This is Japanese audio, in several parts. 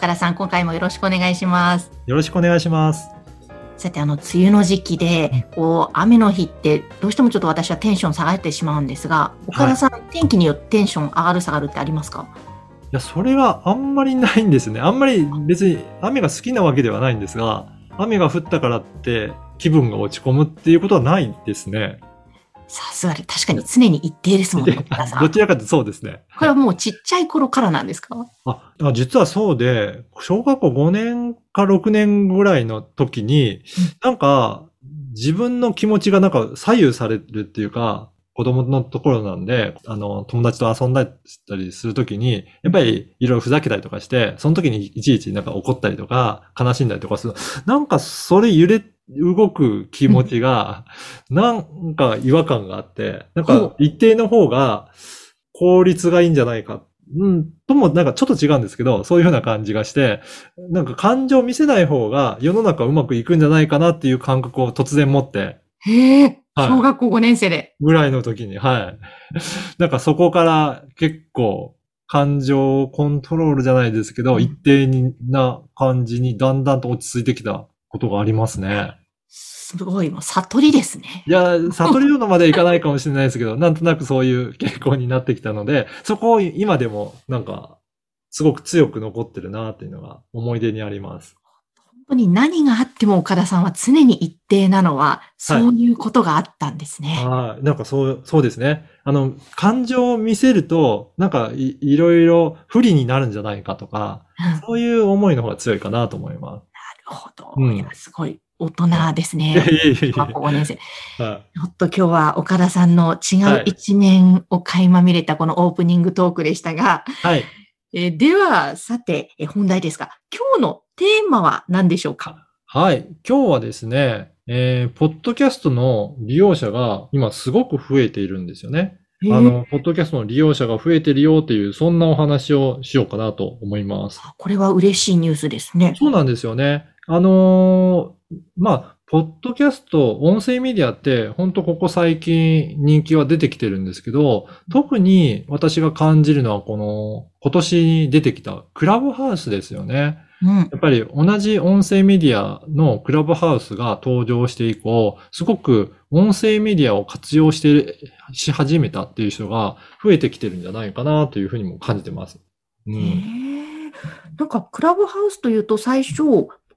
岡田さん今回もよろしくお願いしますよろしくお願いします。さてあの梅雨の時期でこう雨の日ってどうしてもちょっと私はテンション下がってしまうんですが岡田さん、天気によってテンション上がる下がるってありますか？いや、それがあんまりないんですね。あんまり別に雨が好きなわけではないんですが、雨が降ったからって気分が落ち込むっていうことはないですね。さすがに確かに常に一定ですもんねどちらかとそうですね。これはもうちっちゃい頃からなんですか？あ、あ実はそうで、小学校5年か6年ぐらいの時に、なんか自分の気持ちがなんか左右されるっていうか、子供のところなんで、あの、友達と遊んだりしたりするときに、やっぱりいろいろふざけたりとかして、その時にいちいちなんか怒ったりとか、悲しんだりとかする。なんかそれ揺れ、動く気持ちが、なんか違和感があって、なんか一定の方が効率がいいんじゃないか。うん、ともなんかちょっと違うんですけど、そういうふうな感じがして、なんか感情を見せない方が世の中うまくいくんじゃないかなっていう感覚を突然持って、へえ、はい小学校5年生で。ぐらいの時に、はい。なんかそこから結構感情コントロールじゃないですけど、うん一定な感じにだんだんと落ち着いてきたことがありますね。すごい、もう悟りですね。いや、悟りるのまではいかないかもしれないですけど、なんとなくそういう傾向になってきたので、そこを今でもなんか、すごく強く残ってるなっていうのが思い出にあります。本当に何があっても岡田さんは常に一定なのは、そういうことがあったんですね。はい。なんかそう、そうですね。あの、感情を見せると、なんかいいろいろ不利になるんじゃないかとか、うんなるそういう思いの方が強いかなと思いまほど。うんいやすごい大人ですす。ね。学校5年生。ちょっと今日は岡田さんの違はいう一面を垣間見れたこのオープニングトークでしたが、はい。えーでは、さて、えー本題ですが、今日のテーマは何でしょうか？はい。今日はですね、えー、ポッドキャストの利用者が今すごく増えているんですよね。あえーの、ポッドキャストの利用者が増えてるよっていう、そんなお話をしようかなと思います。これは嬉しいニュースですね。そうなんですよね。あのーまあ、ポッドキャスト、音声メディアって、本当ここ最近人気は出てきてるんですけど、特に私が感じるのはこの、今年に出てきたクラブハウスですよね。うん。やっぱり同じ音声メディアのクラブハウスが登場して以降、すごく音声メディアを活用して、し始めたっていう人が増えてきてるんじゃないかなというふうにも感じてます。うへん。ーなんか、クラブハウスというと最初、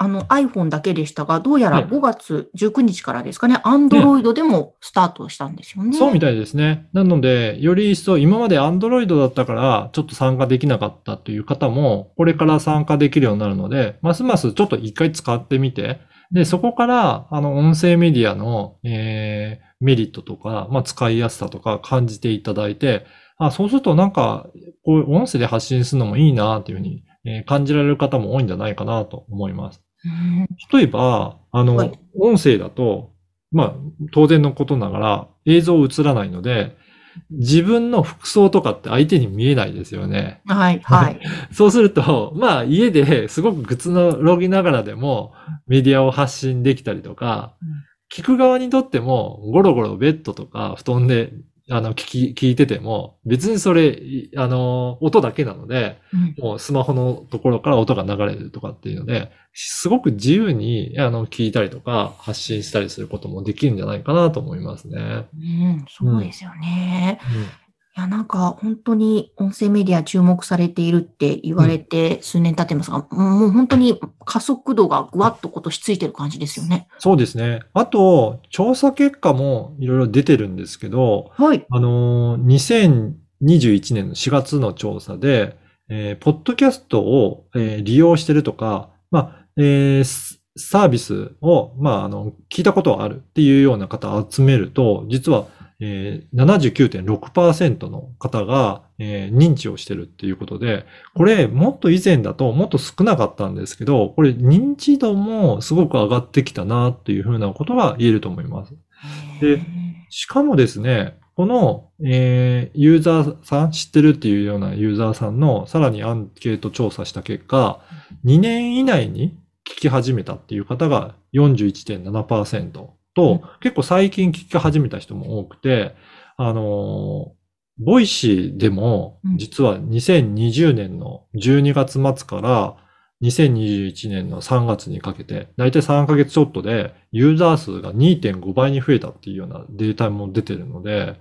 あの iPhone だけでしたが、どうやらはい5月19日からですかね、Android でもスタートしたんですよね。そうみたいですね。なので、より一層、今まで Android だったから、ちょっと参加できなかったという方も、これから参加できるようになるので、ますますちょっと一回使ってみて、で、そこから、あの、音声メディアの、えー、メリットとか、まあ、使いやすさとか感じていただいて、あ、そうするとなんか、こういう音声で発信するのもいいな、というふうに、えー感じられる方も多いんじゃないかなと思います。うん例えば、あの、はい音声だと、まあ、当然のことながら映像映らないので、自分の服装とかって相手に見えないですよね。はい、はい。そうすると、まあ、家ですごくくつろぎながらでもメディアを発信できたりとか、聞く側にとっても、ゴロゴロベッドとか布団で、あの、聞き、聞いてても、別にそれ、いあの、音だけなので、うんもうスマホのところから音が流れるとかっていうので、すごく自由に、あの、聞いたりとか、発信したりすることもできるんじゃないかなと思いますね。うん、そうですよね。うんいや、なんか本当に音声メディア注目されているって言われて数年経ってますが、もう本当に加速度がぐわっと今年ついてる感じですよね。そうですね。あと、調査結果もいろいろ出てるんですけど、はい。あのー、2021年の4月の調査で、えーポッドキャストを、えー利用してるとか、まあ、えースサービスを、まあ、あの、聞いたことはあるっていうような方を集めると、実は、えー、79.6%の方が、えー認知をしてるっていうことで、これもっと以前だともっと少なかったんですけど、これ認知度もすごく上がってきたなっていうふうなことが言えると思います。でしかもですね、この、えーユーザーさん、知ってるっていうようなユーザーさんのさらにアンケート調査した結果、2年以内に聞き始めたっていう方が41.7%と、うん結構最近聞き始めた人も多くて、あのー Voicy でもうん、実は2020年の12月末から2021年の3月にかけて、だいたい3ヶ月ちょっとでユーザー数が2.5倍に増えたっていうようなデータも出てるので、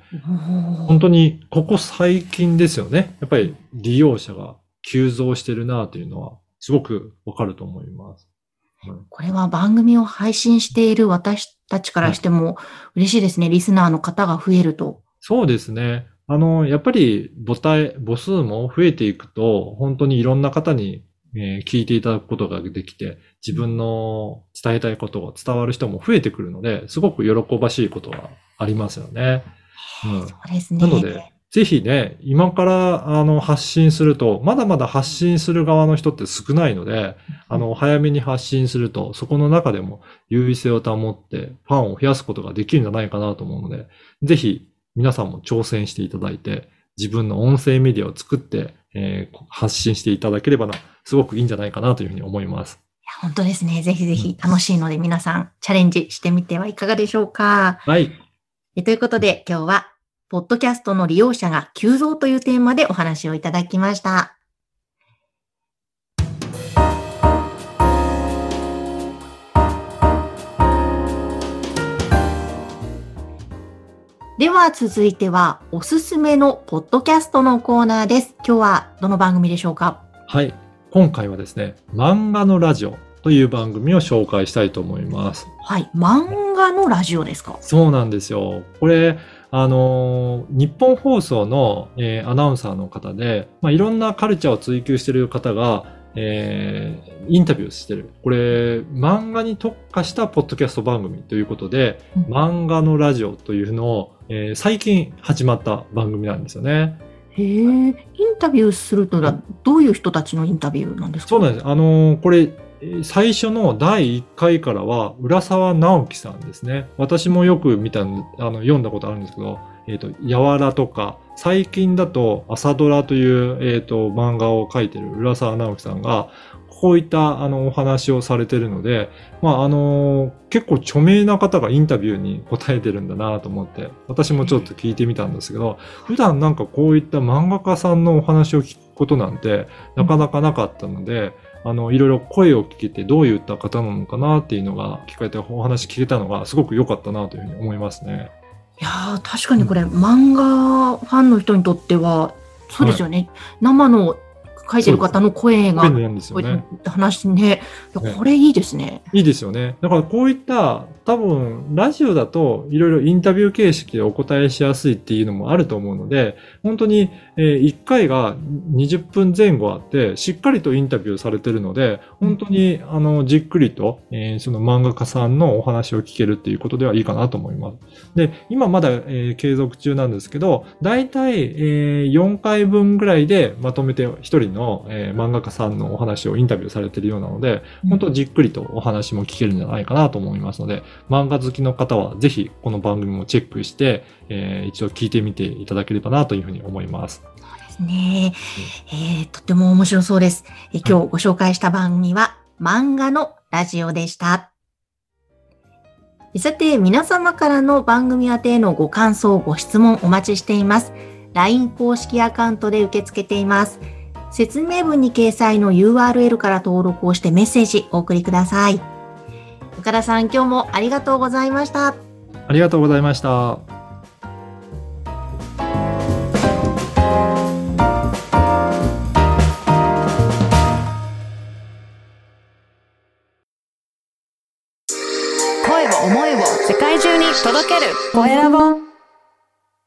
本当にここ最近ですよね。やっぱり利用者が急増してるなというのはすごくわかると思います。これは番組を配信している私たちからしても嬉しいですね。リスナーの方が増えると。そうですね。あの、やっぱり母体、母数も増えていくと、本当にいろんな方に、えー聞いていただくことができて、自分の伝えたいことが伝わる人も増えてくるので、すごく喜ばしいことがありますよね。うんそうですね。なので、ぜひね、今からあの発信すると、まだまだ発信する側の人って少ないので、あの、早めに発信すると、そこの中でも優位性を保って、ファンを増やすことができるんじゃないかなと思うので、ぜひ皆さんも挑戦していただいて、自分の音声メディアを作って、えー発信していただければな、すごくいいんじゃないかなというふうに思います。いや本当ですね。ぜひぜひ楽しいので皆さんチャレンジしてみてはいかがでしょうか。はい。えということで今日は、ポッドキャストの利用者が急増というテーマでお話をいただきました。では続いては、おすすめのポッドキャストのコーナーです。今日はどの番組でしょうか？はい。今回はですね、漫画のラジオという番組を紹介したいと思います。はい。漫画のラジオですか？そうなんですよ。これ、あのー日本放送の、えーアナウンサーの方で、まあ、いろんなカルチャーを追求している方が、えーインタビューしてる。これ、漫画に特化したポッドキャスト番組ということで、うん漫画のラジオというのを、えー最近始まった番組なんですよね。へえ、インタビューするとはどういう人たちのインタビューなんですか？そうなんです。あのーこれ、えー最初の第1回からは、浦沢直樹さんですね。私もよく見た、あの、読んだことあるんですけど、えっ、と、やわらとか、最近だと、朝ドラという、えっ、と、漫画を描いてる浦沢直樹さんが、こういった、あの、お話をされてるので、まあ、あのー結構著名な方がインタビューに答えてるんだなと思って、私もちょっと聞いてみたんですけど、普段なんかこういった漫画家さんのお話を聞くことなんて、なかなかなかったので、あの、いろいろ声を聞けてどういった方なのかなっていうのが聞かれてお話聞けたのがすごく良かったなというふうに思いますね。いやー確かにこれ、漫画ファンの人にとっては、そうですよね。生の書いてる方の声が、ね。った話ね。これいいですね。いいですよね。だからこういった多分ラジオだといろいろインタビュー形式でお答えしやすいっていうのもあると思うので、本当に、え1回が20分前後あって、しっかりとインタビューされてるので、本当にあのじっくりと、えーその漫画家さんのお話を聞けるっていうことではいいかなと思います。で、今まだ、えー継続中なんですけど、だいたい、えー4回分ぐらいでまとめて一人の、えー漫画家さんのお話をインタビューされてるようなので、本当じっくりとお話も聞けるんじゃないかなと思いますので、漫画好きの方はぜひこの番組もチェックして、えー一度聞いてみていただければなというふうに思います。ですね。えーとても面白そうです。えー今日ご紹介した番組は、漫画のラジオでした。さて、皆様からの番組宛てへのご感想、ご質問お待ちしています。LINE 公式アカウントで受け付けています。説明文に掲載の URL から登録をしてメッセージお送りください。岡田さん、今日もありがとうございました。ありがとうございました。声を思いを世界中に届けるコエラボ